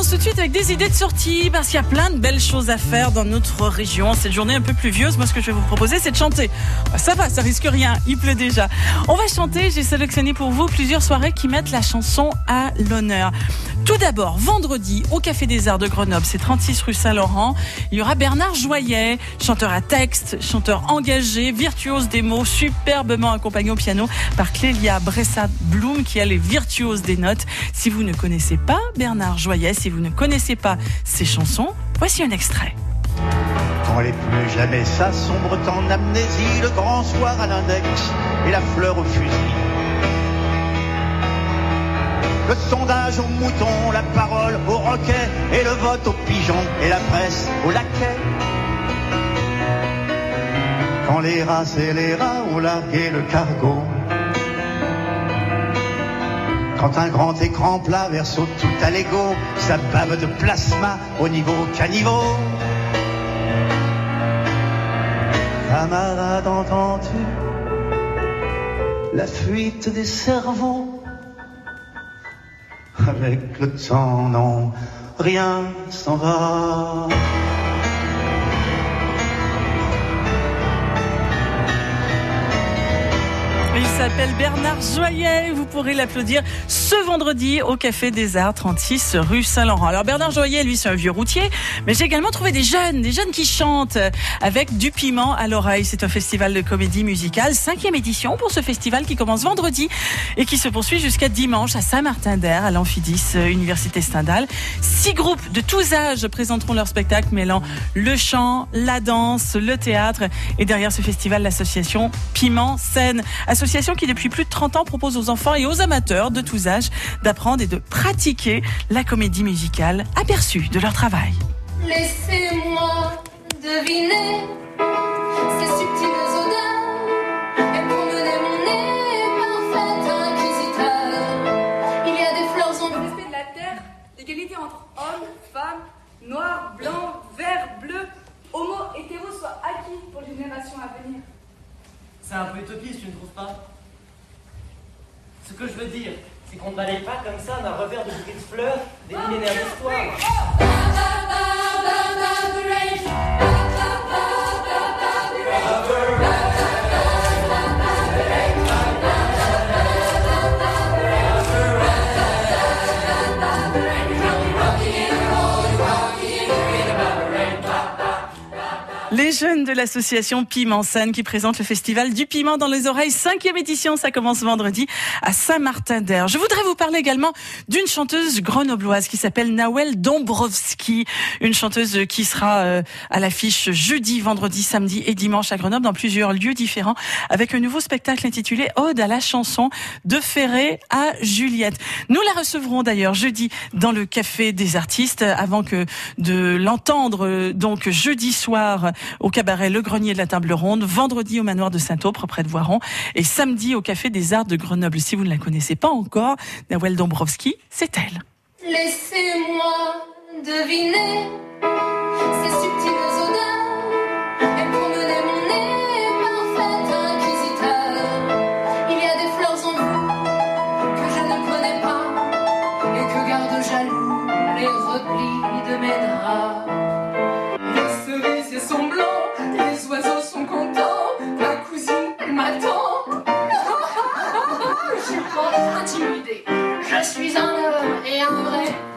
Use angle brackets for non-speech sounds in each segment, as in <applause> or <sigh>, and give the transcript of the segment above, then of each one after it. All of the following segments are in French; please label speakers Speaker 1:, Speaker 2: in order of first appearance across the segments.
Speaker 1: commence tout de suite avec des idées de sortie parce qu'il y a plein de belles choses à faire dans notre région. Cette journée un peu pluvieuse, moi ce que je vais vous proposer c'est de chanter. Bah, ça va, ça risque rien, il pleut déjà. On va chanter, j'ai sélectionné pour vous plusieurs soirées qui mettent la chanson à l'honneur. Tout d'abord, vendredi, au Café des Arts de Grenoble, c'est 36 rue Saint-Laurent, il y aura Bernard Joyet, chanteur à texte, chanteur engagé, virtuose des mots, superbement accompagné au piano par Clélia Bressa-Bloom qui est les virtuose des notes. Si vous ne connaissez pas Bernard Joyet, si vous ne connaissez pas ses chansons, voici un extrait.
Speaker 2: Quand les plus jamais ça sombre en amnésie, le grand soir à l'index et la fleur au fusil. Le sondage au mouton, la parole au roquet, et le vote au pigeon, et la presse au laquais. Quand les rats et les rats ont largué le cargo. Quand un grand écran plat verse tout à l'ego, sa bave de plasma au niveau caniveau. Camarade, entends-tu la fuite des cerveaux? Avec le temps, non, rien s'en va.
Speaker 1: S'appelle Bernard Joyet. Vous pourrez l'applaudir ce vendredi au Café des Arts, 36 rue Saint-Laurent. Alors Bernard Joyet, lui, c'est un vieux routier, mais j'ai également trouvé des jeunes, des jeunes qui chantent avec du piment à l'oreille. C'est un festival de comédie musicale, cinquième édition pour ce festival qui commence vendredi et qui se poursuit jusqu'à dimanche à Saint-Martin-d'Air, à l'Amphidis, Université Stendhal. Six groupes de tous âges présenteront leur spectacle mêlant le chant, la danse, le théâtre. Et derrière ce festival, l'association Piment Scène, association qui depuis plus de 30 ans propose aux enfants et aux amateurs de tous âges d'apprendre et de pratiquer la comédie musicale aperçue de leur travail.
Speaker 3: Laissez-moi deviner ces subtiles odeurs et promener mon nez parfait inquisiteur. Il y a des fleurs en
Speaker 4: respect de la terre, l'égalité entre hommes, femmes, noirs, blancs, verts, bleus, homo, hétéro soit acquis pour les générations à venir.
Speaker 5: C'est un peu utopiste, tu ne trouves pas Ce que je veux dire, c'est qu'on ne balaye pas comme ça d'un revers de bouquet de fleurs des millénaires d'histoire.
Speaker 1: Jeunes de l'association Piment Scène qui présente le festival du piment dans les oreilles. Cinquième édition, ça commence vendredi à Saint-Martin-d'Air. Je voudrais vous parler également d'une chanteuse grenobloise qui s'appelle Nawel Dombrovski. Une chanteuse qui sera euh, à l'affiche jeudi, vendredi, samedi et dimanche à Grenoble dans plusieurs lieux différents avec un nouveau spectacle intitulé Ode à la chanson de Ferré à Juliette. Nous la recevrons d'ailleurs jeudi dans le Café des Artistes avant que de l'entendre euh, donc jeudi soir au cabaret Le Grenier de la Table Ronde, vendredi au manoir de Saint-Aupre près de Voiron et samedi au Café des Arts de Grenoble. Si vous ne la connaissez pas encore, Nawel Dombrovski, c'est elle.
Speaker 3: Laissez-moi deviner ces subtiles odeurs et promener mon nez parfait inquisiteur. Il y a des fleurs en vous que je ne connais pas et que garde jaloux les replis de mes draps.
Speaker 4: Oiseaux sont contents, ma cousine m'attend.
Speaker 3: Je suis pas intimidée. Je suis un homme et un vrai.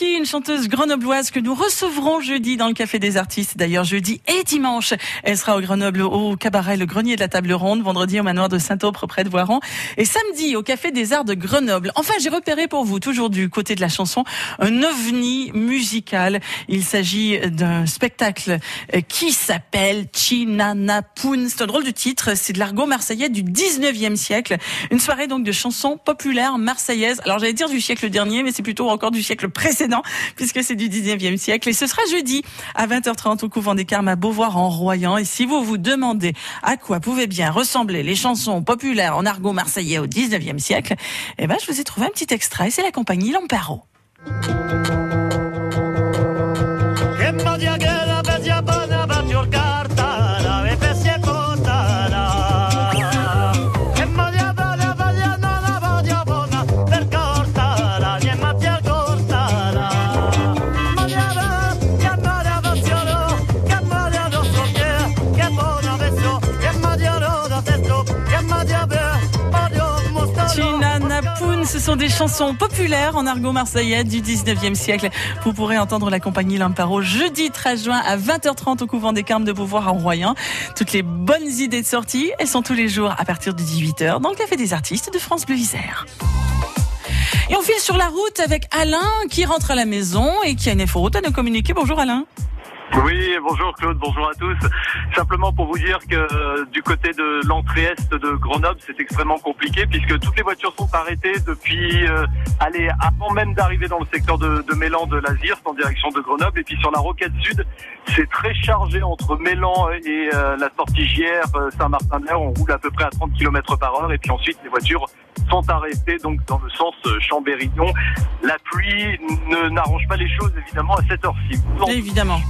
Speaker 1: Une chanteuse grenobloise que nous recevrons jeudi dans le Café des Artistes. D'ailleurs, jeudi et dimanche, elle sera au Grenoble au cabaret Le Grenier de la Table Ronde, vendredi au manoir de Saint-Aupre près de Voiron et samedi au Café des Arts de Grenoble. Enfin, j'ai repéré pour vous, toujours du côté de la chanson, un ovni musical. Il s'agit d'un spectacle qui s'appelle Chinanapoun. C'est un drôle de titre, c'est de l'argot marseillais du 19e siècle. Une soirée donc de chansons populaires marseillaises. Alors j'allais dire du siècle dernier, mais c'est plutôt encore du siècle précédent. Puisque c'est du 19e siècle. Et ce sera jeudi à 20h30 au couvent des Carmes à Beauvoir en Royan. Et si vous vous demandez à quoi pouvaient bien ressembler les chansons populaires en argot marseillais au 19e siècle, eh ben, je vous ai trouvé un petit extrait. C'est la compagnie Lamparo. Sont des chansons populaires en argot marseillais du 19e siècle. Vous pourrez entendre la compagnie Lamparo jeudi 13 juin à 20h30 au couvent des Carmes de Beauvoir en Royan. Toutes les bonnes idées de sortie, elles sont tous les jours à partir de 18h dans le Café des Artistes de France Bleu Isère. Et on file sur la route avec Alain qui rentre à la maison et qui a une route à nous communiquer. Bonjour Alain.
Speaker 6: Oui, bonjour Claude, bonjour à tous. Simplement pour vous dire que euh, du côté de l'entrée est de Grenoble, c'est extrêmement compliqué puisque toutes les voitures sont arrêtées depuis, euh, allez, avant même d'arriver dans le secteur de, de Mélan de l'Azir, en direction de Grenoble. Et puis sur la roquette sud, c'est très chargé entre Mélan et euh, la sortie euh, Saint-Martin-de-L'air. On roule à peu près à 30 km par heure et puis ensuite les voitures sont arrêtées donc dans le sens Chambérignon. La pluie ne n'arrange pas les choses évidemment à cette heure-ci.
Speaker 1: Évidemment.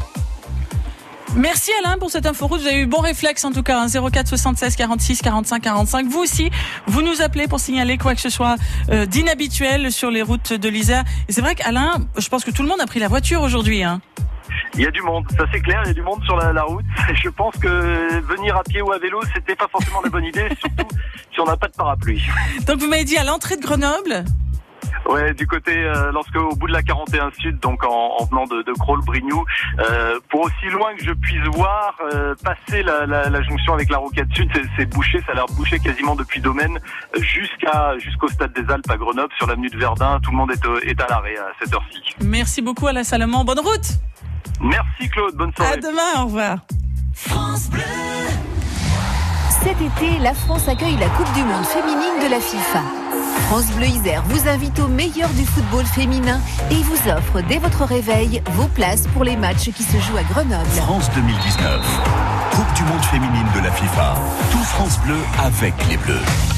Speaker 1: Merci Alain pour cette info route. Vous avez eu bon réflexe en tout cas. 04 76 46 45 45. Vous aussi, vous nous appelez pour signaler quoi que ce soit euh, d'inhabituel sur les routes de l'Isère. Et c'est vrai qu'Alain, je pense que tout le monde a pris la voiture aujourd'hui. Hein.
Speaker 6: Il y a du monde, ça c'est clair, il y a du monde sur la, la route. <laughs> Je pense que venir à pied ou à vélo, c'était pas forcément la bonne idée, <laughs> surtout si on n'a pas de parapluie.
Speaker 1: Donc vous m'avez dit à l'entrée de Grenoble
Speaker 6: Ouais, du côté, euh, lorsque au bout de la 41 Sud, donc en, en venant de, de Crolles-Brignoux, euh, pour aussi loin que je puisse voir, euh, passer la, la, la, jonction avec la Roquette Sud, c'est bouché, ça a l'air bouché quasiment depuis Domaine jusqu'à jusqu'au stade des Alpes à Grenoble, sur l'avenue de Verdun. Tout le monde est, est à l'arrêt à cette heure-ci.
Speaker 1: Merci beaucoup Alain Salomon, bonne route.
Speaker 6: Merci Claude, bonne soirée.
Speaker 1: À demain, au revoir.
Speaker 7: France Bleu. Cet été, la France accueille la Coupe du Monde féminine de la FIFA. France Bleu Isère vous invite au meilleur du football féminin et vous offre dès votre réveil vos places pour les matchs qui se jouent à Grenoble.
Speaker 8: France 2019. Coupe du Monde féminine de la FIFA. Tout France Bleu avec les Bleus.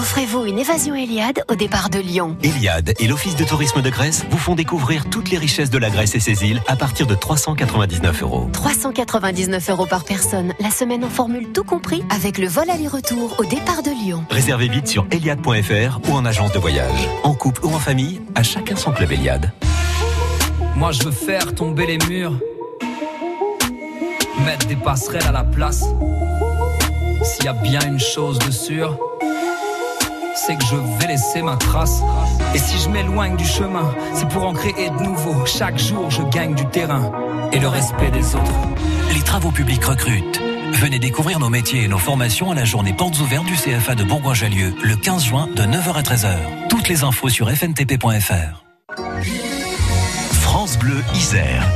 Speaker 7: Offrez-vous une évasion Eliade au départ de Lyon.
Speaker 9: Eliade et l'Office de tourisme de Grèce vous font découvrir toutes les richesses de la Grèce et ses îles à partir de 399 euros.
Speaker 7: 399 euros par personne, la semaine en formule tout compris, avec le vol aller-retour au départ de Lyon.
Speaker 9: Réservez vite sur eliade.fr ou en agence de voyage. En couple ou en famille, à chacun son club Eliade.
Speaker 10: Moi je veux faire tomber les murs, mettre des passerelles à la place. S'il y a bien une chose de sûre, que je vais laisser ma trace. Et si je m'éloigne du chemin, c'est pour en créer de nouveau. Chaque jour, je gagne du terrain et le respect des autres.
Speaker 11: Les travaux publics recrutent. Venez découvrir nos métiers et nos formations à la journée portes ouvertes du CFA de Bourgoin-Jallieu le 15 juin de 9h à 13h. Toutes les infos sur fntp.fr.
Speaker 8: France Bleu Isère.